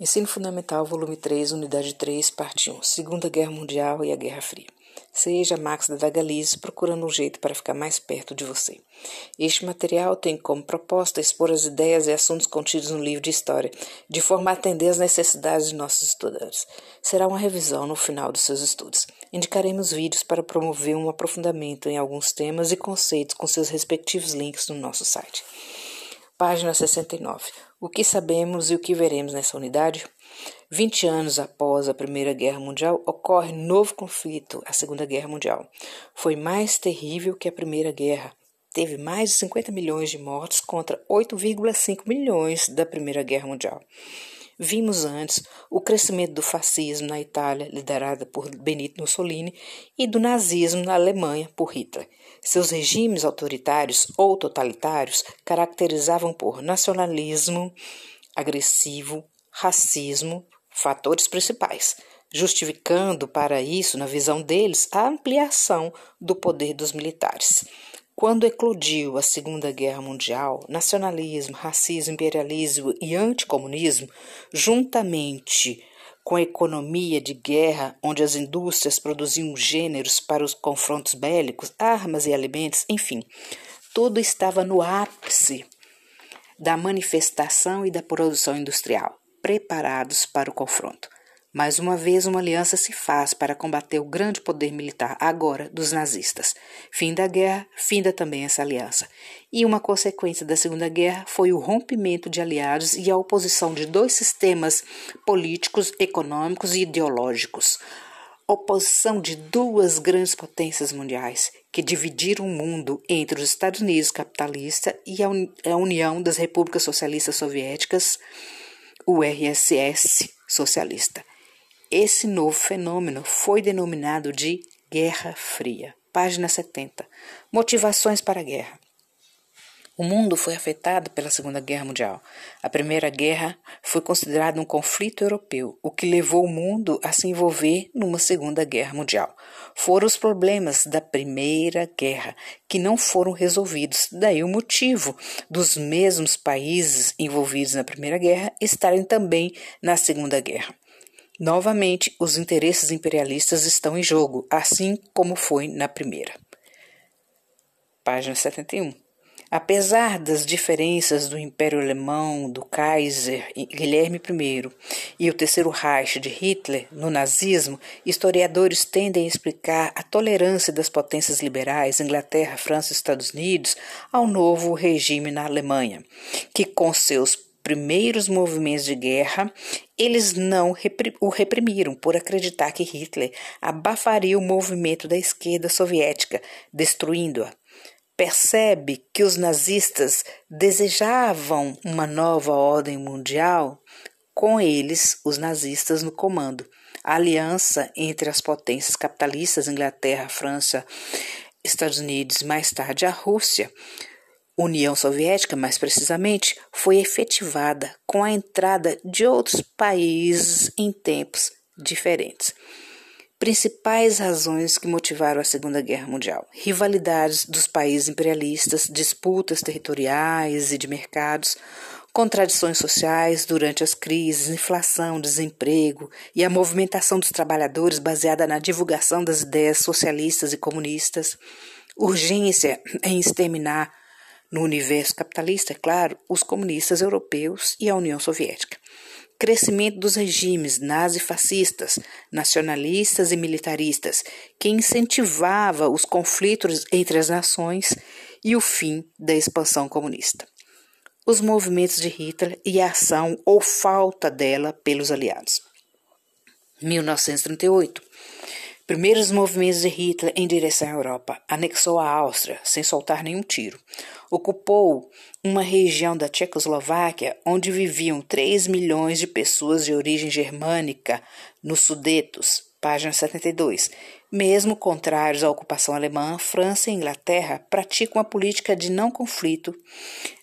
Ensino Fundamental, volume 3, unidade 3, parte 1. Segunda Guerra Mundial e a Guerra Fria. Seja Max da Galize procurando um jeito para ficar mais perto de você. Este material tem como proposta expor as ideias e assuntos contidos no livro de história, de forma a atender às necessidades de nossos estudantes. Será uma revisão no final dos seus estudos. Indicaremos vídeos para promover um aprofundamento em alguns temas e conceitos com seus respectivos links no nosso site. Página 69. O que sabemos e o que veremos nessa unidade? 20 anos após a Primeira Guerra Mundial, ocorre novo conflito, a Segunda Guerra Mundial. Foi mais terrível que a Primeira Guerra. Teve mais de 50 milhões de mortes contra 8,5 milhões da Primeira Guerra Mundial. Vimos antes o crescimento do fascismo na Itália, liderada por Benito Mussolini, e do nazismo na Alemanha, por Hitler. Seus regimes autoritários ou totalitários caracterizavam por nacionalismo agressivo, racismo, fatores principais, justificando para isso, na visão deles, a ampliação do poder dos militares. Quando eclodiu a Segunda Guerra Mundial, nacionalismo, racismo, imperialismo e anticomunismo, juntamente com a economia de guerra, onde as indústrias produziam gêneros para os confrontos bélicos, armas e alimentos, enfim, tudo estava no ápice da manifestação e da produção industrial, preparados para o confronto. Mais uma vez, uma aliança se faz para combater o grande poder militar, agora dos nazistas. Fim da guerra, finda também essa aliança. E uma consequência da Segunda Guerra foi o rompimento de aliados e a oposição de dois sistemas políticos, econômicos e ideológicos. Oposição de duas grandes potências mundiais que dividiram o mundo entre os Estados Unidos capitalista e a União das Repúblicas Socialistas Soviéticas, o RSS socialista. Esse novo fenômeno foi denominado de Guerra Fria. Página 70. Motivações para a guerra. O mundo foi afetado pela Segunda Guerra Mundial. A Primeira Guerra foi considerada um conflito europeu, o que levou o mundo a se envolver numa Segunda Guerra Mundial. Foram os problemas da Primeira Guerra que não foram resolvidos, daí o motivo dos mesmos países envolvidos na Primeira Guerra estarem também na Segunda Guerra. Novamente, os interesses imperialistas estão em jogo, assim como foi na primeira. Página 71. Apesar das diferenças do Império Alemão, do Kaiser Guilherme I e o Terceiro Reich de Hitler no nazismo, historiadores tendem a explicar a tolerância das potências liberais, Inglaterra, França e Estados Unidos, ao novo regime na Alemanha, que com seus primeiros movimentos de guerra, eles não o reprimiram por acreditar que Hitler abafaria o movimento da esquerda soviética, destruindo-a. Percebe que os nazistas desejavam uma nova ordem mundial? Com eles, os nazistas no comando. A aliança entre as potências capitalistas, Inglaterra, França, Estados Unidos, mais tarde a Rússia, União Soviética, mais precisamente, foi efetivada com a entrada de outros países em tempos diferentes. Principais razões que motivaram a Segunda Guerra Mundial: rivalidades dos países imperialistas, disputas territoriais e de mercados, contradições sociais durante as crises, inflação, desemprego e a movimentação dos trabalhadores baseada na divulgação das ideias socialistas e comunistas, urgência em exterminar no universo capitalista, é claro, os comunistas europeus e a União Soviética. Crescimento dos regimes nazifascistas, nacionalistas e militaristas, que incentivava os conflitos entre as nações e o fim da expansão comunista. Os movimentos de Hitler e a ação ou falta dela pelos aliados. 1938 Primeiros movimentos de Hitler em direção à Europa. Anexou a Áustria, sem soltar nenhum tiro. Ocupou uma região da Tchecoslováquia onde viviam 3 milhões de pessoas de origem germânica, nos Sudetos, página 72. Mesmo contrários à ocupação alemã, França e Inglaterra praticam a política de não conflito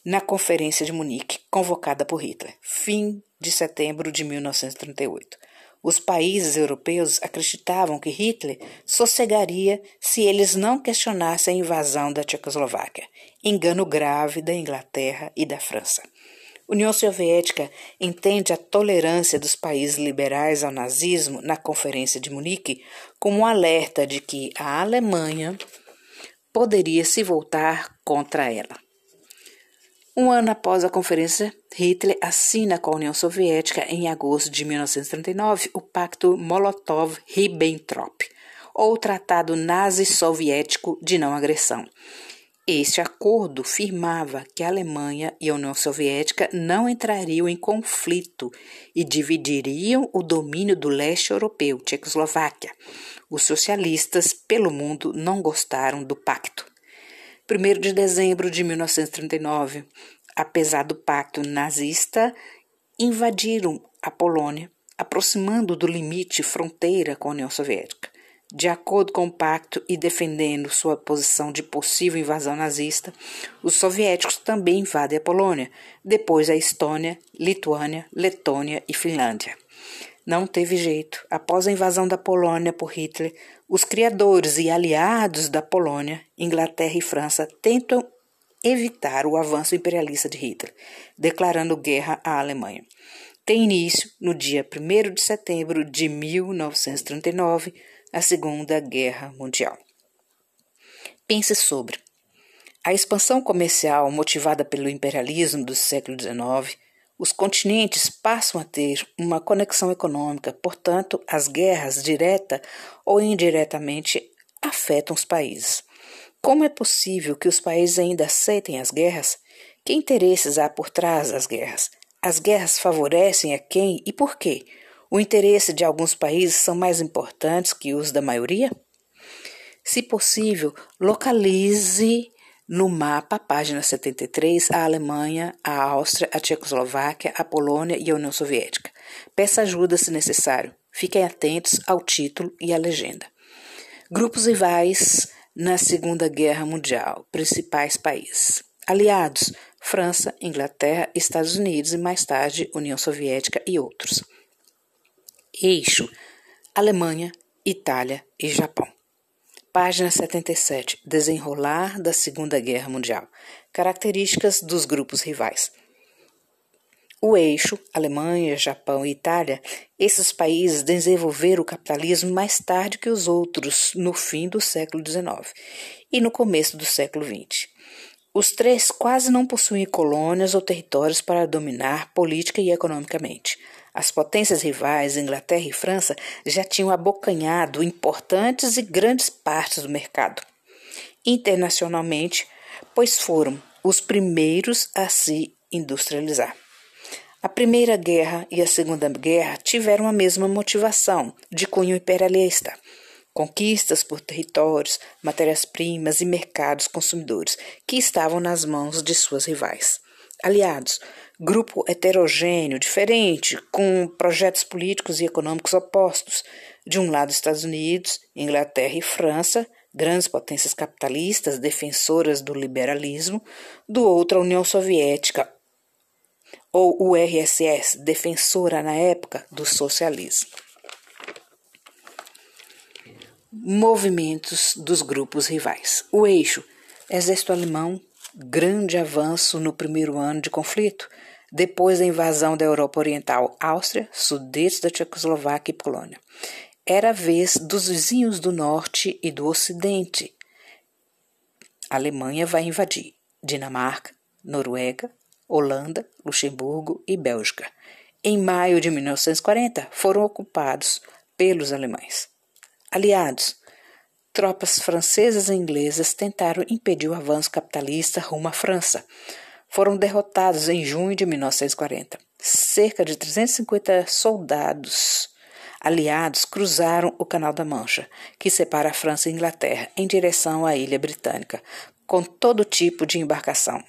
na Conferência de Munique, convocada por Hitler, fim de setembro de 1938. Os países europeus acreditavam que Hitler sossegaria se eles não questionassem a invasão da Tchecoslováquia, engano grave da Inglaterra e da França. União Soviética entende a tolerância dos países liberais ao nazismo na Conferência de Munique como um alerta de que a Alemanha poderia se voltar contra ela. Um ano após a conferência, Hitler assina com a União Soviética, em agosto de 1939, o Pacto Molotov-Ribbentrop, ou Tratado Nazi-Soviético de Não Agressão, este acordo firmava que a Alemanha e a União Soviética não entrariam em conflito e dividiriam o domínio do leste europeu, Tchecoslováquia. Os socialistas pelo mundo não gostaram do pacto. 1 de dezembro de 1939, apesar do pacto nazista, invadiram a Polônia, aproximando do limite fronteira com a União Soviética. De acordo com o pacto e defendendo sua posição de possível invasão nazista, os soviéticos também invadem a Polônia, depois a Estônia, Lituânia, Letônia e Finlândia. Não teve jeito. Após a invasão da Polônia por Hitler, os criadores e aliados da Polônia, Inglaterra e França, tentam evitar o avanço imperialista de Hitler, declarando guerra à Alemanha. Tem início no dia 1 de setembro de 1939 a Segunda Guerra Mundial. Pense sobre a expansão comercial motivada pelo imperialismo do século XIX. Os continentes passam a ter uma conexão econômica, portanto, as guerras, direta ou indiretamente, afetam os países. Como é possível que os países ainda aceitem as guerras? Que interesses há por trás das guerras? As guerras favorecem a quem e por quê? O interesse de alguns países são mais importantes que os da maioria? Se possível, localize no mapa, página 73, a Alemanha, a Áustria, a Tchecoslováquia, a Polônia e a União Soviética. Peça ajuda se necessário. Fiquem atentos ao título e à legenda. Grupos rivais na Segunda Guerra Mundial, principais países. Aliados: França, Inglaterra, Estados Unidos e mais tarde União Soviética e outros. Eixo: Alemanha, Itália e Japão. Página 77. Desenrolar da Segunda Guerra Mundial. Características dos grupos rivais. O eixo, Alemanha, Japão e Itália, esses países desenvolveram o capitalismo mais tarde que os outros, no fim do século XIX e no começo do século XX. Os três quase não possuem colônias ou territórios para dominar política e economicamente. As potências rivais, Inglaterra e França, já tinham abocanhado importantes e grandes partes do mercado. Internacionalmente, pois foram os primeiros a se industrializar. A Primeira Guerra e a Segunda Guerra tiveram a mesma motivação, de cunho imperialista. Conquistas por territórios, matérias-primas e mercados consumidores que estavam nas mãos de suas rivais. Aliados, grupo heterogêneo, diferente, com projetos políticos e econômicos opostos. De um lado, Estados Unidos, Inglaterra e França, grandes potências capitalistas defensoras do liberalismo, do outro, a União Soviética, ou URSS, defensora na época do socialismo. Movimentos dos grupos rivais. O eixo, exército alemão, grande avanço no primeiro ano de conflito, depois da invasão da Europa Oriental, Áustria, sudeste da Tchecoslováquia e Polônia. Era a vez dos vizinhos do norte e do ocidente. A Alemanha vai invadir Dinamarca, Noruega, Holanda, Luxemburgo e Bélgica. Em maio de 1940, foram ocupados pelos alemães. Aliados, tropas francesas e inglesas tentaram impedir o avanço capitalista rumo à França foram derrotados em junho de 1940. Cerca de 350 soldados aliados cruzaram o Canal da Mancha, que separa a França e a Inglaterra, em direção à ilha britânica, com todo tipo de embarcação.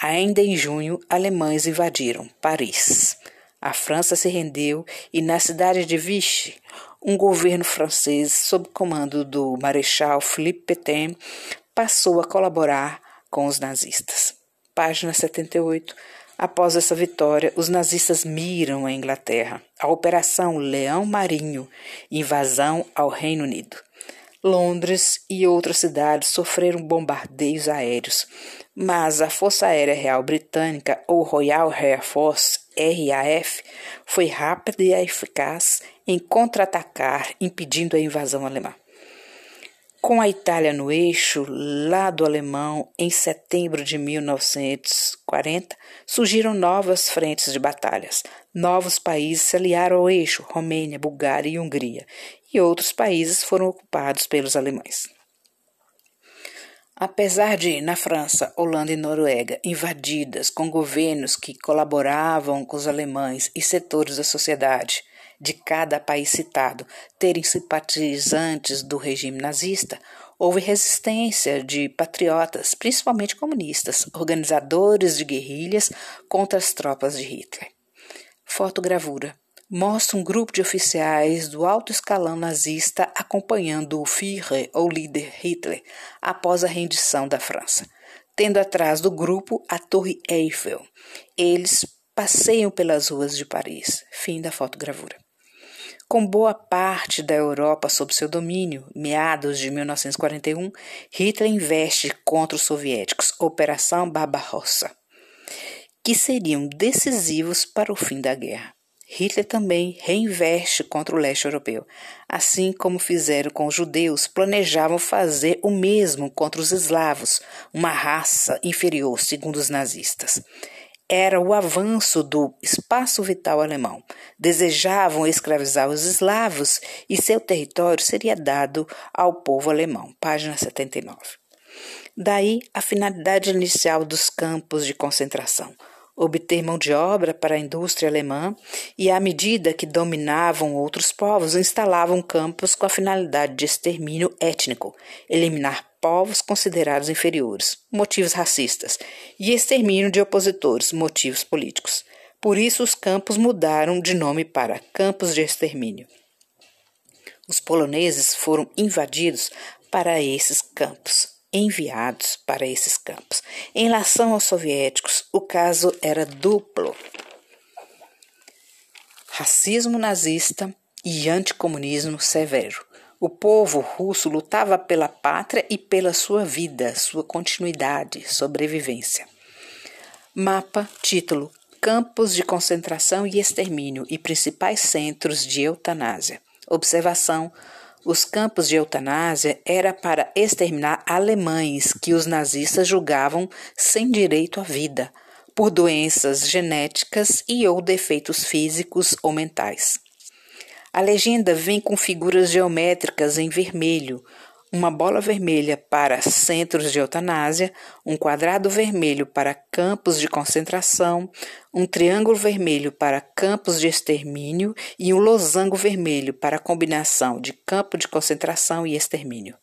Ainda em junho, alemães invadiram Paris. A França se rendeu e, na cidade de Vichy, um governo francês, sob comando do Marechal Philippe Pétain, passou a colaborar com os nazistas página 78. Após essa vitória, os nazistas miram a Inglaterra. A Operação Leão Marinho, invasão ao Reino Unido. Londres e outras cidades sofreram bombardeios aéreos. mas a Força Aérea Real Britânica, ou Royal Air Force, RAF, foi rápida e eficaz em contra-atacar, impedindo a invasão alemã. Com a Itália no eixo, lado alemão, em setembro de 1940, surgiram novas frentes de batalhas. Novos países se aliaram ao eixo, Romênia, Bulgária e Hungria, e outros países foram ocupados pelos alemães. Apesar de, na França, Holanda e Noruega, invadidas com governos que colaboravam com os alemães e setores da sociedade de cada país citado terem simpatizantes do regime nazista, houve resistência de patriotas, principalmente comunistas, organizadores de guerrilhas contra as tropas de Hitler. Fotogravura mostra um grupo de oficiais do alto escalão nazista acompanhando o Führer ou líder Hitler após a rendição da França, tendo atrás do grupo a Torre Eiffel. Eles passeiam pelas ruas de Paris. Fim da fotogravura. Com boa parte da Europa sob seu domínio, meados de 1941, Hitler investe contra os soviéticos, Operação Barbarossa, que seriam decisivos para o fim da guerra. Hitler também reinveste contra o leste europeu. Assim como fizeram com os judeus, planejavam fazer o mesmo contra os eslavos, uma raça inferior, segundo os nazistas. Era o avanço do espaço vital alemão. Desejavam escravizar os eslavos e seu território seria dado ao povo alemão. Página 79. Daí a finalidade inicial dos campos de concentração obter mão de obra para a indústria alemã e, à medida que dominavam outros povos, instalavam campos com a finalidade de extermínio étnico, eliminar povos considerados inferiores, motivos racistas, e extermínio de opositores, motivos políticos. Por isso, os campos mudaram de nome para campos de extermínio. Os poloneses foram invadidos para esses campos enviados para esses campos. Em relação aos soviéticos, o caso era duplo: racismo nazista e anticomunismo severo. O povo russo lutava pela pátria e pela sua vida, sua continuidade, sobrevivência. Mapa, título: Campos de concentração e extermínio e principais centros de eutanásia. Observação: os campos de eutanásia era para exterminar alemães que os nazistas julgavam sem direito à vida, por doenças genéticas e ou defeitos físicos ou mentais. A legenda vem com figuras geométricas em vermelho, uma bola vermelha para centros de eutanásia, um quadrado vermelho para campos de concentração, um triângulo vermelho para campos de extermínio e um losango vermelho para combinação de campo de concentração e extermínio.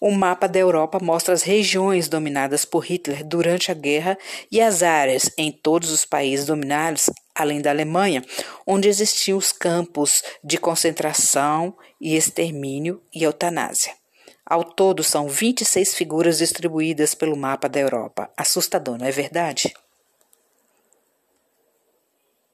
O mapa da Europa mostra as regiões dominadas por Hitler durante a guerra e as áreas em todos os países dominados, além da Alemanha, onde existiam os campos de concentração e extermínio e eutanásia. Ao todo, são 26 figuras distribuídas pelo mapa da Europa. Assustador, não é verdade?